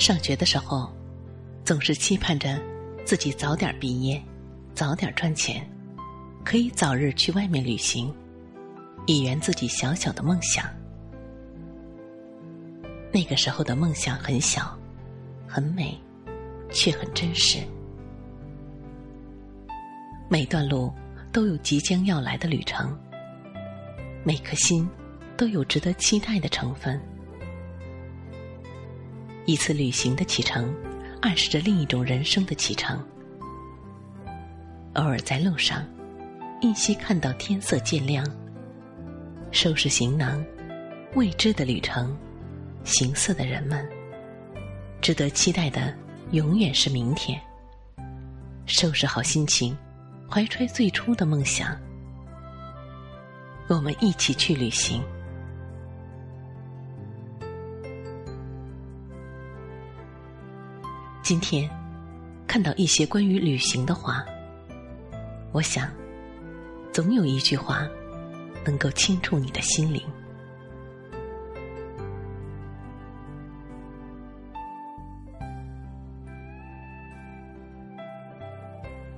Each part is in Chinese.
上学的时候，总是期盼着自己早点毕业，早点赚钱，可以早日去外面旅行，以圆自己小小的梦想。那个时候的梦想很小，很美，却很真实。每段路都有即将要来的旅程，每颗心都有值得期待的成分。一次旅行的启程，暗示着另一种人生的启程。偶尔在路上，依稀看到天色渐亮，收拾行囊，未知的旅程，行色的人们，值得期待的永远是明天。收拾好心情，怀揣最初的梦想，我们一起去旅行。今天看到一些关于旅行的话，我想，总有一句话能够轻触你的心灵。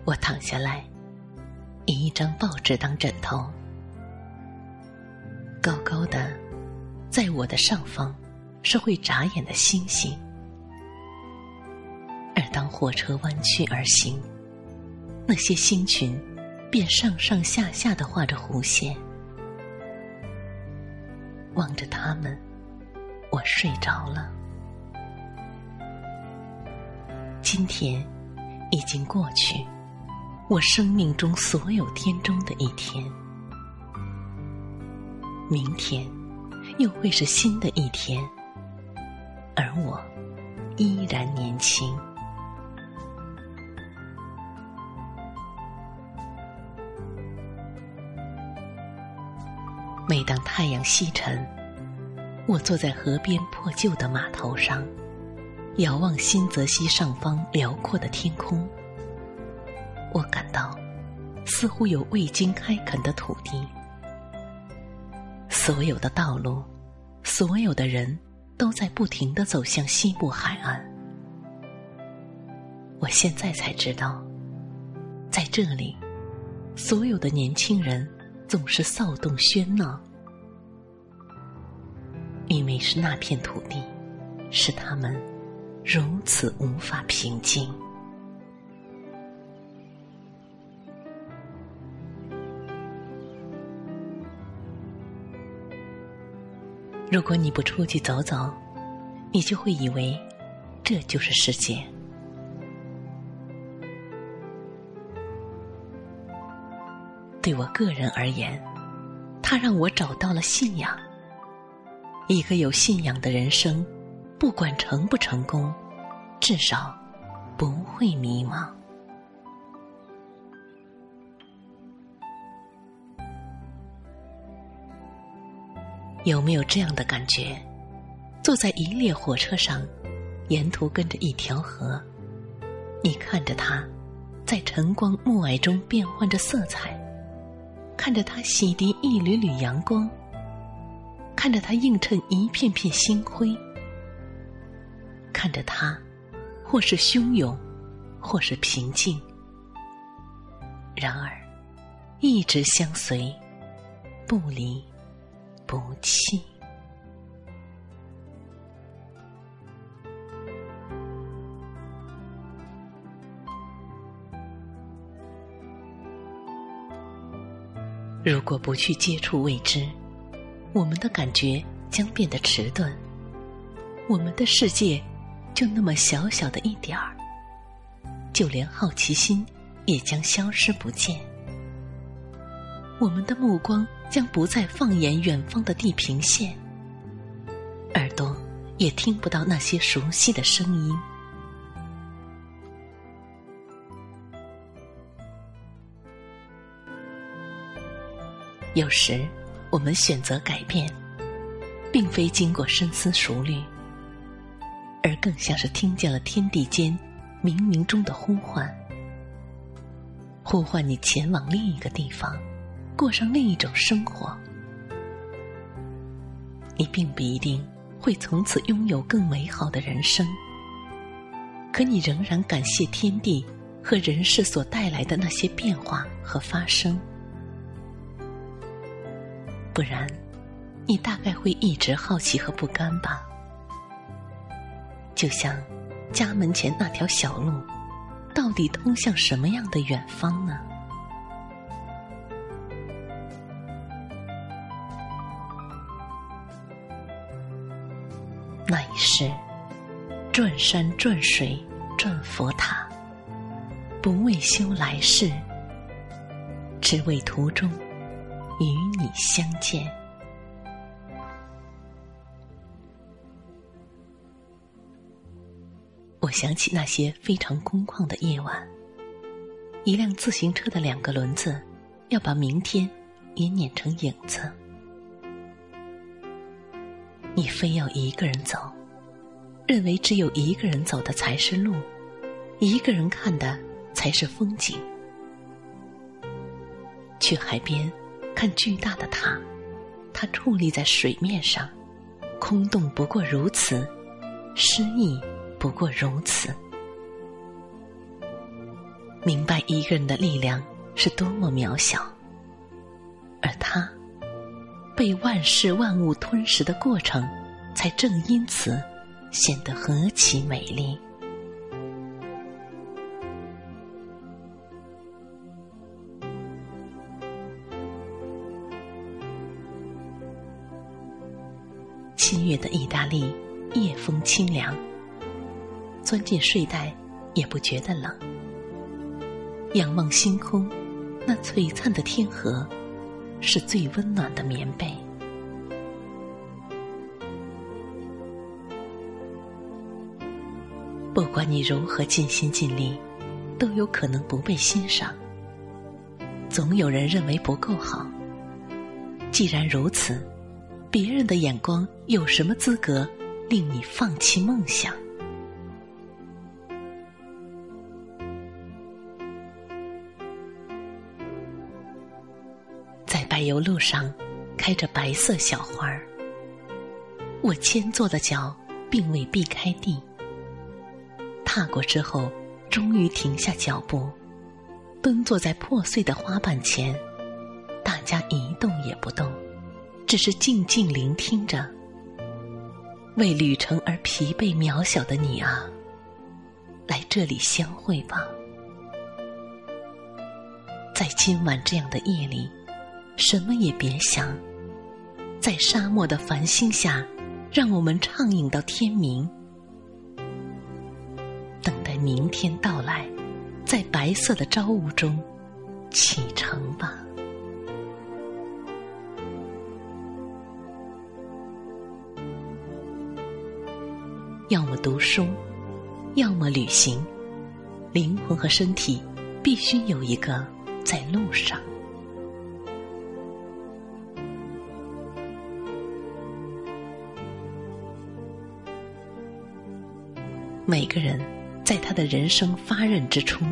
我躺下来，以一张报纸当枕头，高高的，在我的上方是会眨眼的星星。当火车弯曲而行，那些星群便上上下下的画着弧线。望着他们，我睡着了。今天已经过去，我生命中所有天中的一天。明天又会是新的一天，而我依然年轻。每当太阳西沉，我坐在河边破旧的码头上，遥望新泽西上方辽阔的天空。我感到，似乎有未经开垦的土地，所有的道路，所有的人都在不停的走向西部海岸。我现在才知道，在这里，所有的年轻人。总是骚动喧闹，因为是那片土地，使他们如此无法平静。如果你不出去走走，你就会以为这就是世界。对我个人而言，它让我找到了信仰。一个有信仰的人生，不管成不成功，至少不会迷茫。有没有这样的感觉？坐在一列火车上，沿途跟着一条河，你看着它，在晨光暮霭中变换着色彩。看着他洗涤一缕缕阳光，看着他映衬一片片星辉，看着他，或是汹涌，或是平静，然而一直相随，不离不弃。如果不去接触未知，我们的感觉将变得迟钝，我们的世界就那么小小的一点儿，就连好奇心也将消失不见。我们的目光将不再放眼远方的地平线，耳朵也听不到那些熟悉的声音。有时，我们选择改变，并非经过深思熟虑，而更像是听见了天地间冥冥中的呼唤，呼唤你前往另一个地方，过上另一种生活。你并不一定会从此拥有更美好的人生，可你仍然感谢天地和人世所带来的那些变化和发生。不然，你大概会一直好奇和不甘吧？就像家门前那条小路，到底通向什么样的远方呢？那一世，转山转水转佛塔，不为修来世，只为途中。与你相见，我想起那些非常空旷的夜晚，一辆自行车的两个轮子要把明天也碾成影子，你非要一个人走，认为只有一个人走的才是路，一个人看的才是风景，去海边。看巨大的塔，它矗立在水面上，空洞不过如此，诗意不过如此。明白一个人的力量是多么渺小，而他被万事万物吞噬的过程，才正因此显得何其美丽。里，夜风清凉。钻进睡袋也不觉得冷。仰望星空，那璀璨的天河，是最温暖的棉被。不管你如何尽心尽力，都有可能不被欣赏。总有人认为不够好。既然如此。别人的眼光有什么资格令你放弃梦想？在柏油路上开着白色小花儿，我牵坐的脚并未避开地。踏过之后，终于停下脚步，蹲坐在破碎的花瓣前，大家一动也不动。只是静静聆听着，为旅程而疲惫渺小的你啊，来这里相会吧。在今晚这样的夜里，什么也别想，在沙漠的繁星下，让我们畅饮到天明，等待明天到来，在白色的朝雾中启程吧。要么读书，要么旅行，灵魂和身体必须有一个在路上。每个人在他的人生发轫之初，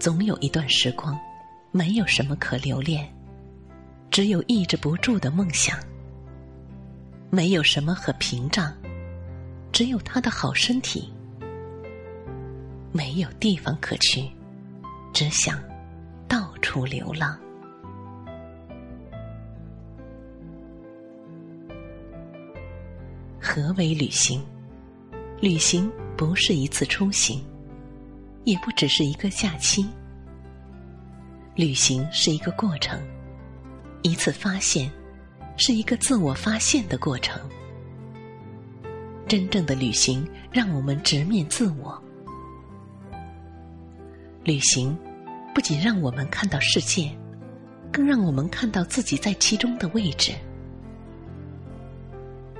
总有一段时光，没有什么可留恋，只有抑制不住的梦想，没有什么可屏障。只有他的好身体，没有地方可去，只想到处流浪。何为旅行？旅行不是一次出行，也不只是一个假期。旅行是一个过程，一次发现，是一个自我发现的过程。真正的旅行，让我们直面自我。旅行不仅让我们看到世界，更让我们看到自己在其中的位置。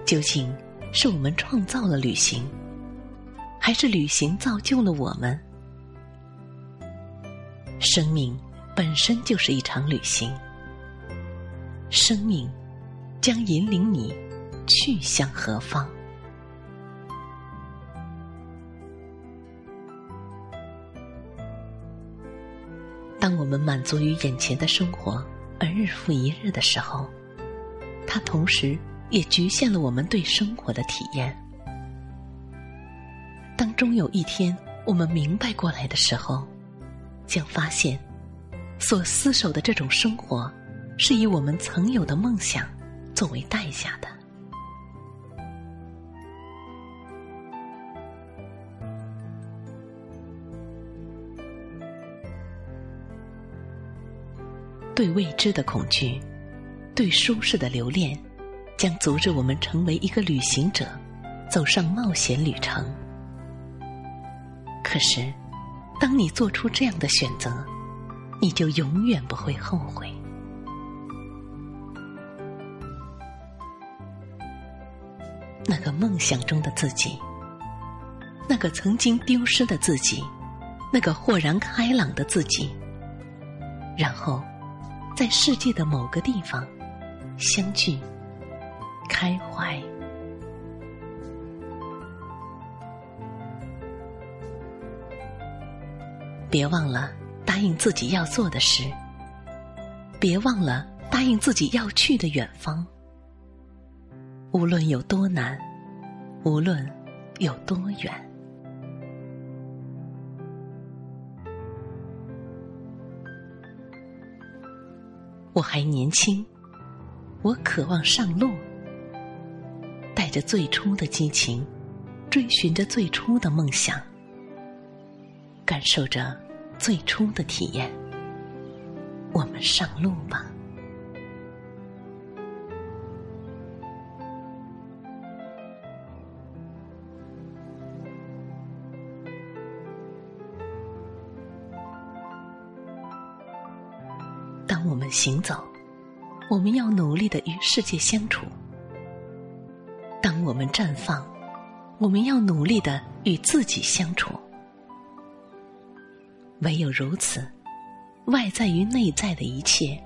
究竟是我们创造了旅行，还是旅行造就了我们？生命本身就是一场旅行，生命将引领你去向何方？当我们满足于眼前的生活而日复一日的时候，它同时也局限了我们对生活的体验。当终有一天我们明白过来的时候，将发现，所厮守的这种生活，是以我们曾有的梦想作为代价的。对未知的恐惧，对舒适的留恋，将阻止我们成为一个旅行者，走上冒险旅程。可是，当你做出这样的选择，你就永远不会后悔。那个梦想中的自己，那个曾经丢失的自己，那个豁然开朗的自己，然后。在世界的某个地方相聚、开怀，别忘了答应自己要做的事，别忘了答应自己要去的远方。无论有多难，无论有多远。我还年轻，我渴望上路，带着最初的激情，追寻着最初的梦想，感受着最初的体验。我们上路吧。当我们行走，我们要努力的与世界相处；当我们绽放，我们要努力的与自己相处。唯有如此，外在与内在的一切，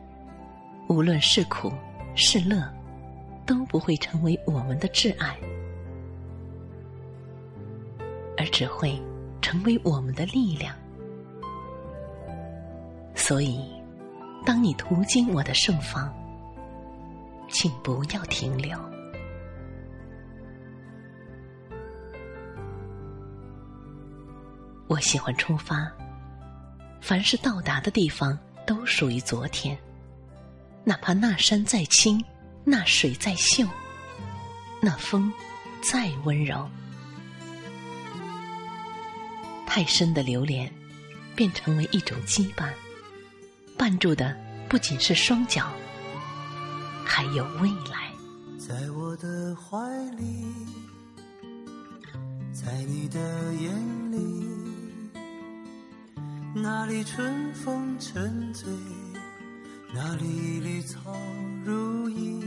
无论是苦是乐，都不会成为我们的挚爱，而只会成为我们的力量。所以。当你途经我的盛放，请不要停留。我喜欢出发，凡是到达的地方都属于昨天，哪怕那山再青，那水再秀，那风再温柔，太深的留恋，便成为一种羁绊。绊住的不仅是双脚，还有未来。在我的怀里，在你的眼里，那里春风沉醉，那里绿草如茵，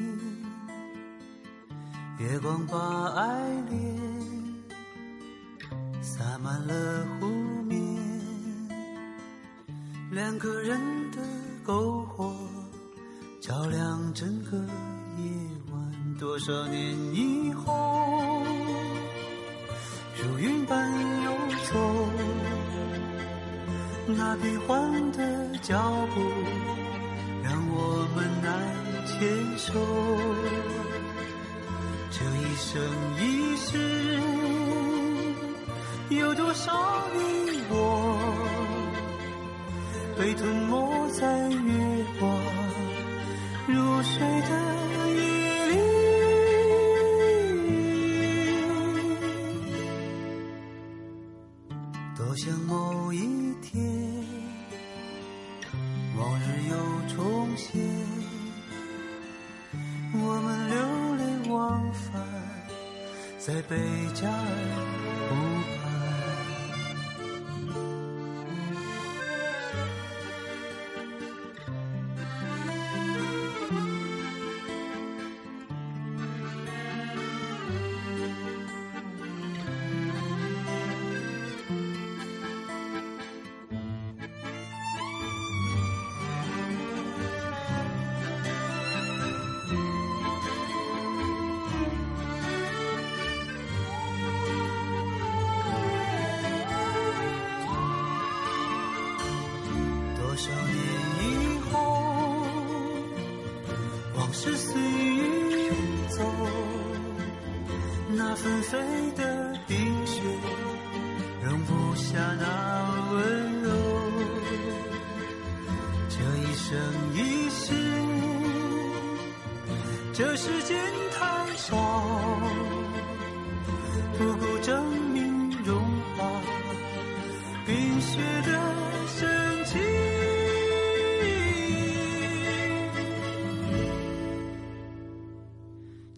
月光把爱恋洒满了湖，两个人。的篝火照亮整个夜晚，多少年以后，如云般游走，那变幻的脚步让我们难牵手。这一生一世，有多少你？被吞没在月光如水的夜里多想某一天往日又重现我们流连忘返在贝加尔湖。是随意走，那纷飞的冰雪容不下那温柔。这一生一世，这世间